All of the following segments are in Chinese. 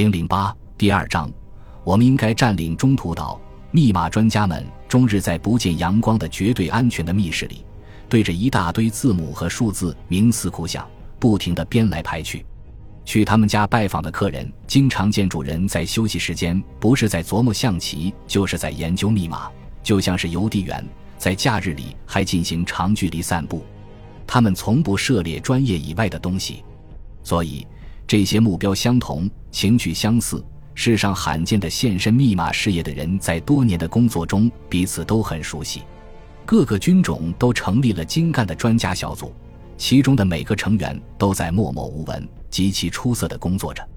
零零八第二章，我们应该占领中途岛。密码专家们终日在不见阳光的绝对安全的密室里，对着一大堆字母和数字冥思苦想，不停地编来排去。去他们家拜访的客人，经常见主人在休息时间不是在琢磨象棋，就是在研究密码，就像是邮递员在假日里还进行长距离散步。他们从不涉猎专业以外的东西，所以这些目标相同、情趣相似。世上罕见的献身密码事业的人，在多年的工作中彼此都很熟悉。各个军种都成立了精干的专家小组，其中的每个成员都在默默无闻、极其出色的工作着。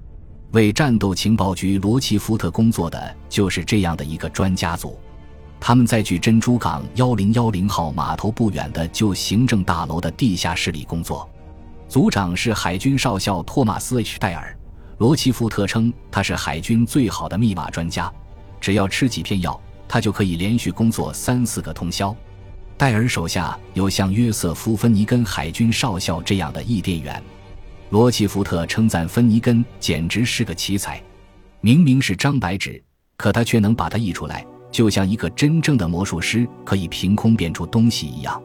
为战斗情报局罗奇福特工作的就是这样的一个专家组。他们在距珍珠港幺零幺零号码头不远的旧行政大楼的地下室里工作。组长是海军少校托马斯 ·H· 戴尔。罗奇福特称他是海军最好的密码专家，只要吃几片药，他就可以连续工作三四个通宵。戴尔手下有像约瑟夫·芬尼根海军少校这样的译电员。罗奇福特称赞芬尼根简直是个奇才，明明是张白纸，可他却能把它译出来，就像一个真正的魔术师可以凭空变出东西一样。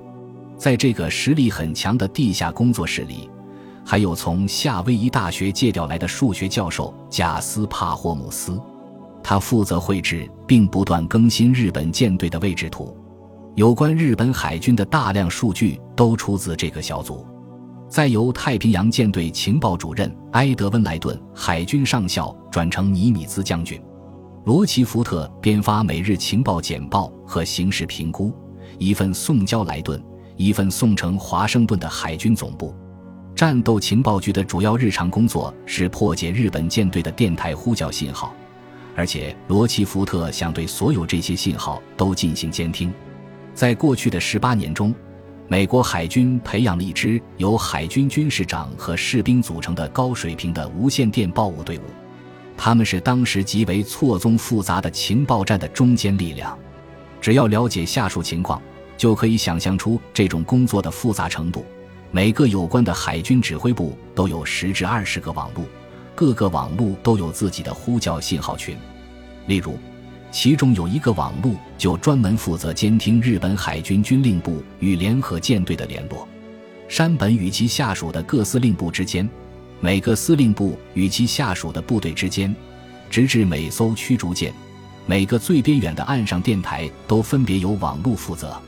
在这个实力很强的地下工作室里。还有从夏威夷大学借调来的数学教授贾斯帕霍姆斯，他负责绘制并不断更新日本舰队的位置图。有关日本海军的大量数据都出自这个小组。再由太平洋舰队情报主任埃德温·莱顿海军上校转成尼米兹将军，罗奇福特编发每日情报简报和形势评估，一份送交莱顿，一份送呈华盛顿的海军总部。战斗情报局的主要日常工作是破解日本舰队的电台呼叫信号，而且罗奇福特想对所有这些信号都进行监听。在过去的十八年中，美国海军培养了一支由海军军事长和士兵组成的高水平的无线电报务队伍，他们是当时极为错综复杂的情报战的中坚力量。只要了解下述情况，就可以想象出这种工作的复杂程度。每个有关的海军指挥部都有十至二十个网路，各个网路都有自己的呼叫信号群。例如，其中有一个网路就专门负责监听日本海军军令部与联合舰队的联络，山本与其下属的各司令部之间，每个司令部与其下属的部队之间，直至每艘驱逐舰，每个最边远的岸上电台都分别由网路负责。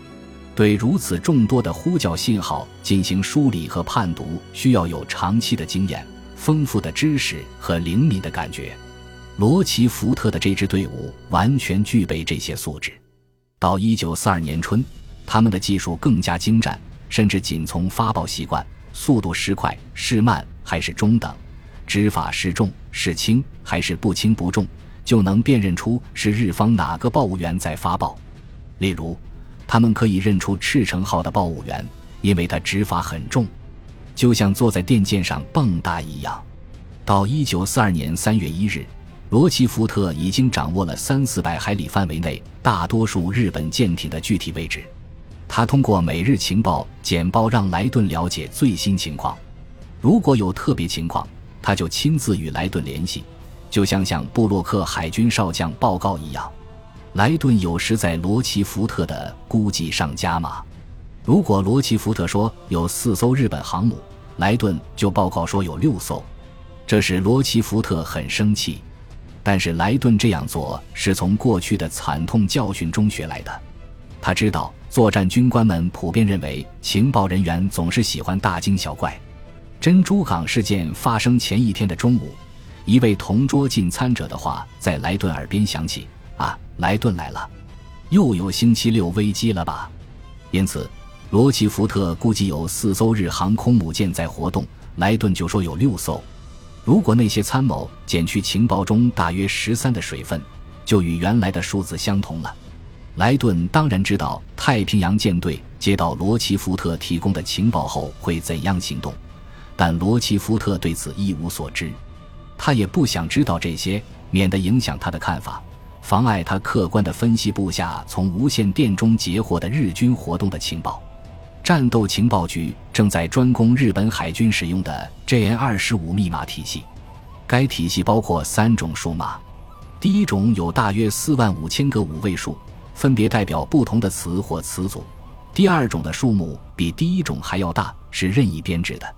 对如此众多的呼叫信号进行梳理和判读，需要有长期的经验、丰富的知识和灵敏的感觉。罗奇福特的这支队伍完全具备这些素质。到一九四二年春，他们的技术更加精湛，甚至仅从发报习惯、速度是快是慢还是中等、指法是重是轻还是不轻不重，就能辨认出是日方哪个报务员在发报。例如。他们可以认出赤城号的报务员，因为他执法很重，就像坐在电键上蹦跶一样。到一九四二年三月一日，罗奇福特已经掌握了三四百海里范围内大多数日本舰艇的具体位置。他通过每日情报简报让莱顿了解最新情况。如果有特别情况，他就亲自与莱顿联系，就像向布洛克海军少将报告一样。莱顿有时在罗奇福特的估计上加码。如果罗奇福特说有四艘日本航母，莱顿就报告说有六艘，这使罗奇福特很生气。但是莱顿这样做是从过去的惨痛教训中学来的。他知道作战军官们普遍认为情报人员总是喜欢大惊小怪。珍珠港事件发生前一天的中午，一位同桌进餐者的话在莱顿耳边响起。莱顿来了，又有星期六危机了吧？因此，罗奇福特估计有四艘日航空母舰在活动，莱顿就说有六艘。如果那些参谋减去情报中大约十三的水分，就与原来的数字相同了。莱顿当然知道太平洋舰队接到罗奇福特提供的情报后会怎样行动，但罗奇福特对此一无所知，他也不想知道这些，免得影响他的看法。妨碍他客观地分析部下从无线电中截获的日军活动的情报。战斗情报局正在专攻日本海军使用的 JN 二十五密码体系。该体系包括三种数码，第一种有大约四万五千个五位数，分别代表不同的词或词组；第二种的数目比第一种还要大，是任意编制的，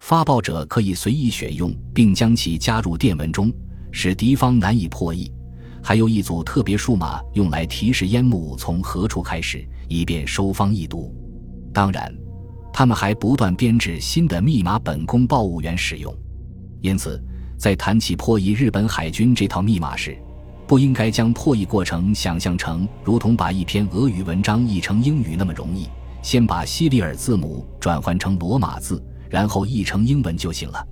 发报者可以随意选用，并将其加入电文中，使敌方难以破译。还有一组特别数码，用来提示烟幕从何处开始，以便收方易读。当然，他们还不断编制新的密码本供报务员使用。因此，在谈起破译日本海军这套密码时，不应该将破译过程想象成如同把一篇俄语文章译成英语那么容易。先把西里尔字母转换成罗马字，然后译成英文就行了。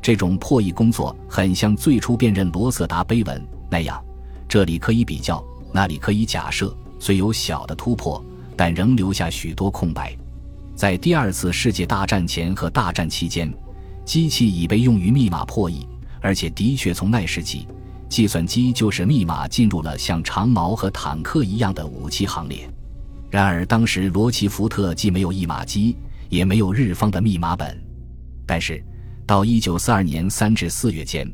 这种破译工作很像最初辨认罗瑟达碑文那样。这里可以比较，那里可以假设，虽有小的突破，但仍留下许多空白。在第二次世界大战前和大战期间，机器已被用于密码破译，而且的确从那时起，计算机就是密码进入了像长矛和坦克一样的武器行列。然而，当时罗奇福特既没有译码机，也没有日方的密码本。但是，到一九四二年三至四月间。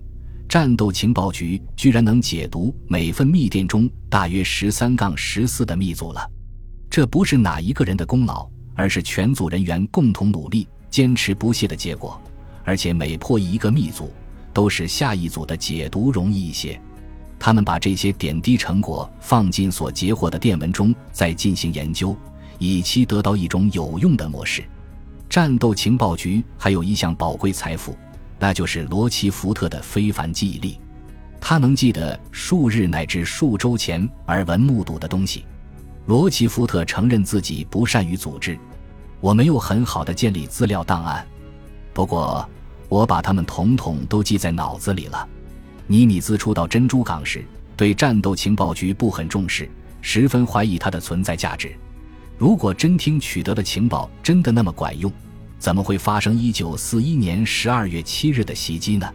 战斗情报局居然能解读每份密电中大约十三杠十四的密组了，这不是哪一个人的功劳，而是全组人员共同努力、坚持不懈的结果。而且每破译一个密组，都使下一组的解读容易一些。他们把这些点滴成果放进所截获的电文中，再进行研究，以期得到一种有用的模式。战斗情报局还有一项宝贵财富。那就是罗奇福特的非凡记忆力，他能记得数日乃至数周前耳闻目睹的东西。罗奇福特承认自己不善于组织，我没有很好的建立资料档案，不过我把它们统统都记在脑子里了。尼米兹初到珍珠港时，对战斗情报局不很重视，十分怀疑它的存在价值。如果真听取得的情报真的那么管用？怎么会发生一九四一年十二月七日的袭击呢？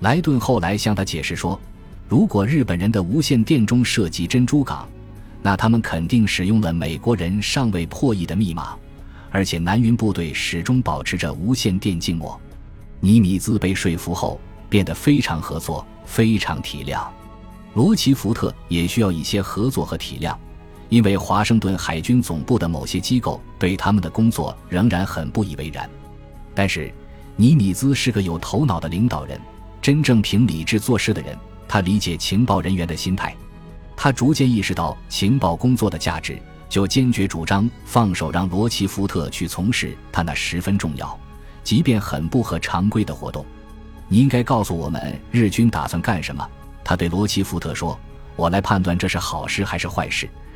莱顿后来向他解释说，如果日本人的无线电中涉及珍珠港，那他们肯定使用了美国人尚未破译的密码，而且南云部队始终保持着无线电静默。尼米兹被说服后，变得非常合作，非常体谅。罗奇福特也需要一些合作和体谅。因为华盛顿海军总部的某些机构对他们的工作仍然很不以为然，但是尼米兹是个有头脑的领导人，真正凭理智做事的人。他理解情报人员的心态，他逐渐意识到情报工作的价值，就坚决主张放手让罗奇福特去从事他那十分重要，即便很不合常规的活动。你应该告诉我们日军打算干什么。他对罗奇福特说：“我来判断这是好事还是坏事。”